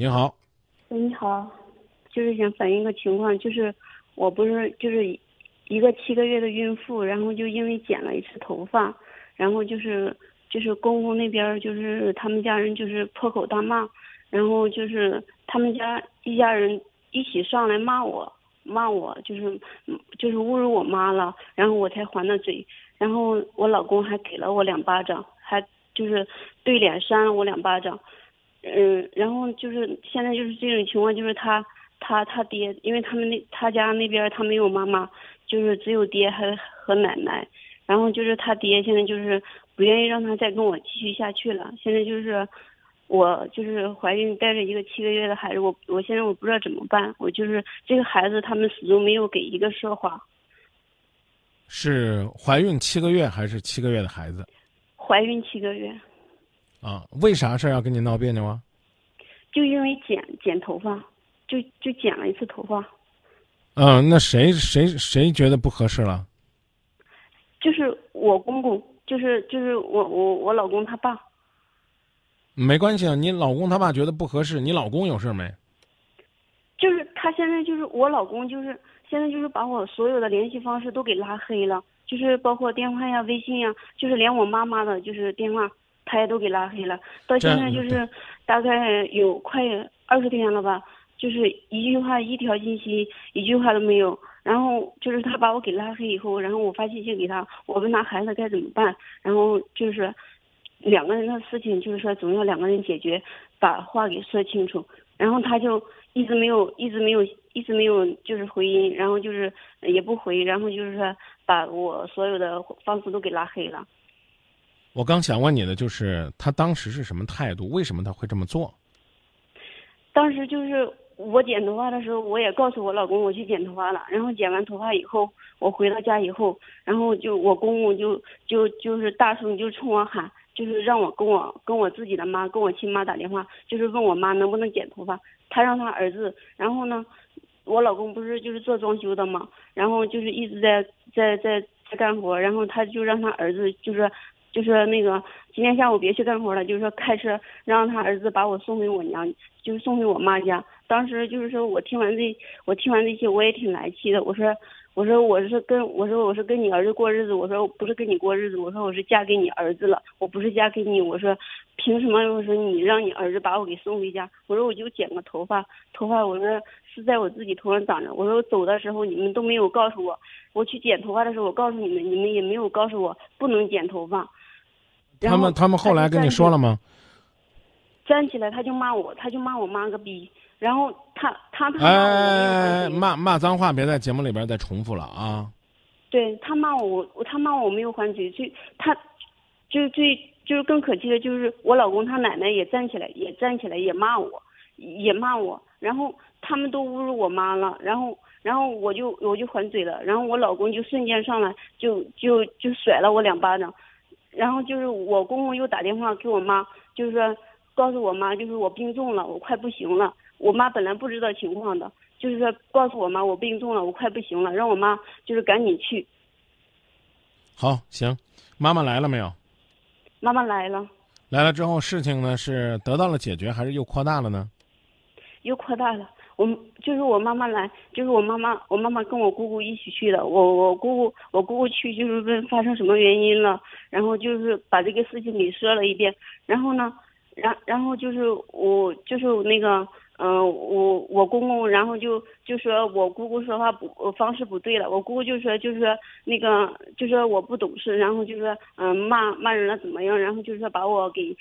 你好，喂，你好，就是想反映个情况，就是我不是就是一个七个月的孕妇，然后就因为剪了一次头发，然后就是就是公公那边就是他们家人就是破口大骂，然后就是他们家一家人一起上来骂我，骂我就是就是侮辱我妈了，然后我才还的嘴，然后我老公还给了我两巴掌，还就是对脸扇了我两巴掌。嗯，然后就是现在就是这种情况，就是他他他爹，因为他们那他家那边他没有妈妈，就是只有爹还和奶奶，然后就是他爹现在就是不愿意让他再跟我继续下去了。现在就是我就是怀孕带着一个七个月的孩子，我我现在我不知道怎么办，我就是这个孩子他们始终没有给一个说法。是怀孕七个月还是七个月的孩子？怀孕七个月。啊，为啥事儿要跟你闹别扭啊？就因为剪剪头发，就就剪了一次头发。嗯，那谁谁谁觉得不合适了？就是我公公，就是就是我我我老公他爸。没关系啊，你老公他爸觉得不合适，你老公有事没？就是他现在就是我老公，就是现在就是把我所有的联系方式都给拉黑了，就是包括电话呀、微信呀，就是连我妈妈的就是电话。他也都给拉黑了，到现在就是大概有快二十天了吧，就是一句话、一条信息、一句话都没有。然后就是他把我给拉黑以后，然后我发信息给他，我问他孩子该怎么办。然后就是两个人的事情，就是说总要两个人解决，把话给说清楚。然后他就一直没有、一直没有、一直没有就是回音，然后就是也不回，然后就是说把我所有的方式都给拉黑了。我刚想问你的就是他当时是什么态度？为什么他会这么做？当时就是我剪头发的时候，我也告诉我老公我去剪头发了。然后剪完头发以后，我回到家以后，然后就我公公就就就是大声就冲我喊，就是让我跟我跟我自己的妈跟我亲妈打电话，就是问我妈能不能剪头发。他让他儿子，然后呢，我老公不是就是做装修的嘛，然后就是一直在在在在干活，然后他就让他儿子就是。就是那个今天下午别去干活了，就是说开车让他儿子把我送回我娘，就是送回我妈家。当时就是说我听完这，我听完这些我也挺来气的。我说，我说我是跟我说我是跟你儿子过日子，我说不是跟你过日子，我说我是嫁给你儿子了，我不是嫁给你。我说凭什么？我说你让你儿子把我给送回家？我说我就剪个头发，头发我说是在我自己头上长着。我说我走的时候你们都没有告诉我，我去剪头发的时候我告诉你们，你们也没有告诉我不能剪头发。他们他们后来跟你说了吗？站起来他就骂我，他就骂我妈个逼，然后他他他哎骂骂脏话，别在节目里边再重复了啊！对他骂我，他骂我没有还嘴，最他就最就是更可气的就是我老公他奶奶也站起来，也站起来也骂我，也骂我，然后他们都侮辱我妈了，然后然后我就我就还嘴了，然后我老公就瞬间上来就就就甩了我两巴掌。然后就是我公公又打电话给我妈，就是说告诉我妈，就是我病重了，我快不行了。我妈本来不知道情况的，就是说告诉我妈我病重了，我快不行了，让我妈就是赶紧去。好，行，妈妈来了没有？妈妈来了。来了之后，事情呢是得到了解决，还是又扩大了呢？又扩大了。我就是我妈妈来，就是我妈妈，我妈妈跟我姑姑一起去的。我我姑姑，我姑姑去就是问发生什么原因了，然后就是把这个事情给说了一遍。然后呢，然然后就是我就是那个，嗯，我我公公，然后就就说我姑姑说话不方式不对了。我姑姑就说就是说那个就说我不懂事，然后就说嗯骂骂人了怎么样，然后就是说把我给。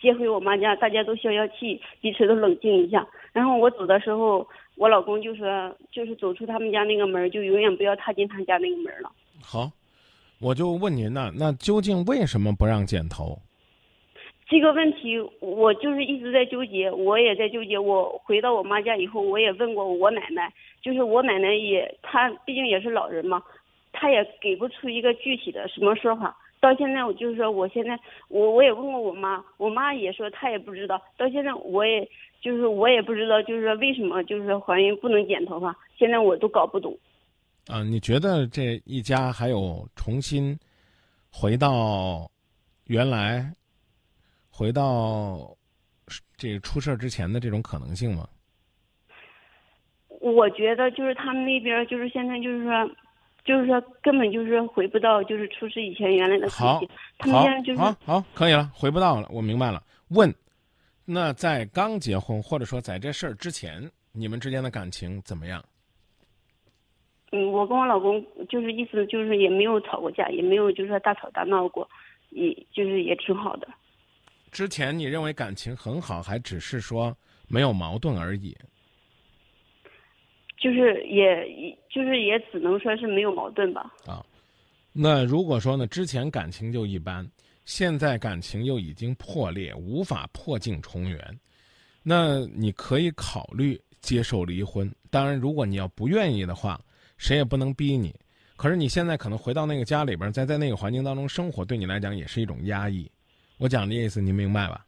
接回我妈家，大家都消消气，彼此都冷静一下。然后我走的时候，我老公就说，就是走出他们家那个门，就永远不要踏进他家那个门了。好，我就问您呢，那究竟为什么不让剪头？这个问题我就是一直在纠结，我也在纠结。我回到我妈家以后，我也问过我奶奶，就是我奶奶也，她毕竟也是老人嘛，她也给不出一个具体的什么说法。到现在，我就是说，我现在我我也问过我妈，我妈也说她也不知道。到现在，我也就是我也不知道，就是说为什么就是怀孕不能剪头发，现在我都搞不懂。啊，你觉得这一家还有重新回到原来，回到这个出事儿之前的这种可能性吗？我觉得就是他们那边就是现在就是说，就是说根本就是回不到就是出事以前原来的自好己。他们好现在就是好好，可以了，回不到了，我明白了。问，那在刚结婚或者说在这事儿之前，你们之间的感情怎么样？嗯，我跟我老公就是意思就是也没有吵过架，也没有就是说大吵大闹过，也就是也挺好的。之前你认为感情很好，还只是说没有矛盾而已？就是也就是也只能说是没有矛盾吧。啊，那如果说呢，之前感情就一般，现在感情又已经破裂，无法破镜重圆，那你可以考虑接受离婚。当然，如果你要不愿意的话，谁也不能逼你。可是你现在可能回到那个家里边，在在那个环境当中生活，对你来讲也是一种压抑。我讲的意思您明白吧？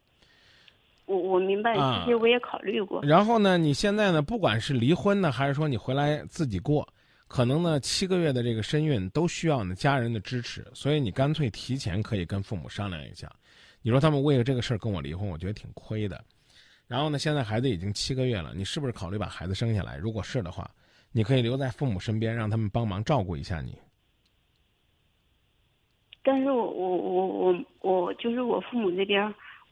我我明白啊这些，我也考虑过。然后呢，你现在呢，不管是离婚呢，还是说你回来自己过，可能呢七个月的这个身孕都需要呢家人的支持，所以你干脆提前可以跟父母商量一下。你说他们为了这个事儿跟我离婚，我觉得挺亏的。然后呢，现在孩子已经七个月了，你是不是考虑把孩子生下来？如果是的话，你可以留在父母身边，让他们帮忙照顾一下你。但是我我我我我就是我父母这边，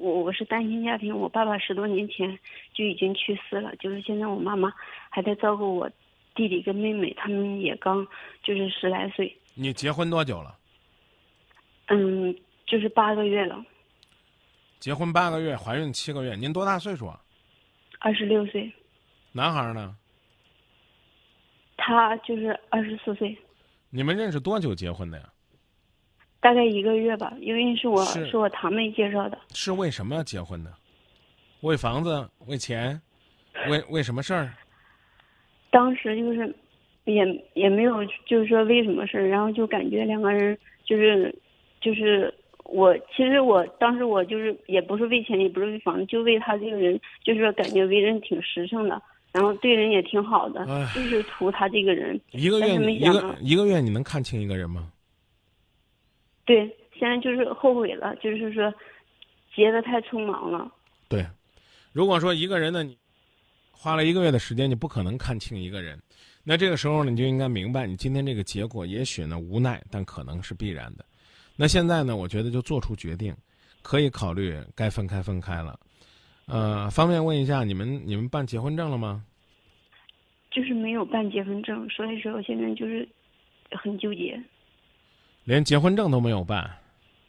我我是单亲家庭，我爸爸十多年前就已经去世了，就是现在我妈妈还在照顾我弟弟跟妹妹，他们也刚就是十来岁，你结婚多久了？嗯，就是八个月了，结婚八个月，怀孕七个月，您多大岁数啊？二十六岁，男孩儿呢？他就是二十四岁，你们认识多久结婚的呀？大概一个月吧，因为是我是是我堂妹介绍的，是为什么要结婚呢？为房子？为钱？为为什么事儿？当时就是也也没有就是说为什么事儿，然后就感觉两个人就是就是我其实我当时我就是也不是为钱，也不是为房子，就为他这个人，就是说感觉为人挺实诚的，然后对人也挺好的，就是图他这个人。一个月一个一个月你能看清一个人吗？对，现在就是后悔了，就是说结的太匆忙了。对，如果说一个人呢，你花了一个月的时间，你不可能看清一个人，那这个时候呢，你就应该明白，你今天这个结果也许呢无奈，但可能是必然的。那现在呢，我觉得就做出决定，可以考虑该分开分开了。呃，方便问一下，你们你们办结婚证了吗？就是没有办结婚证，所以说我现在就是很纠结。连结婚证都没有办，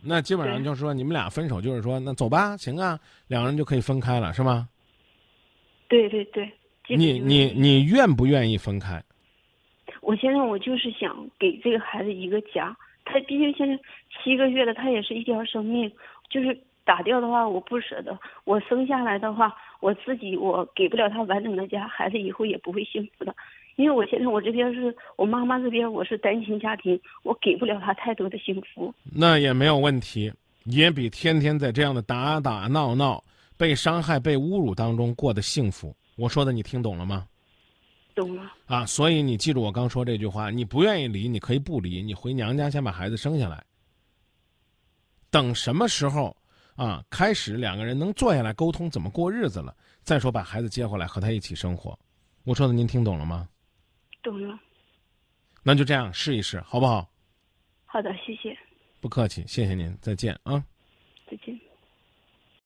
那基本上就是说你们俩分手，就是说那走吧，行啊，两个人就可以分开了，是吗？对对对，你你你愿不愿意分开？我现在我就是想给这个孩子一个家，他毕竟现在七个月了，他也是一条生命，就是打掉的话我不舍得，我生下来的话我自己我给不了他完整的家，孩子以后也不会幸福的，因为我现在我这边是我妈妈这边我是单亲家庭，我给不了她太多的幸福。那也没有问题，也比天天在这样的打打闹闹、被伤害、被侮辱当中过得幸福。我说的你听懂了吗？懂了，啊，所以你记住我刚说这句话，你不愿意离，你可以不离，你回娘家先把孩子生下来。等什么时候啊，开始两个人能坐下来沟通怎么过日子了，再说把孩子接回来和他一起生活。我说的您听懂了吗？懂了，那就这样试一试，好不好？好的，谢谢，不客气，谢谢您，再见啊。再见。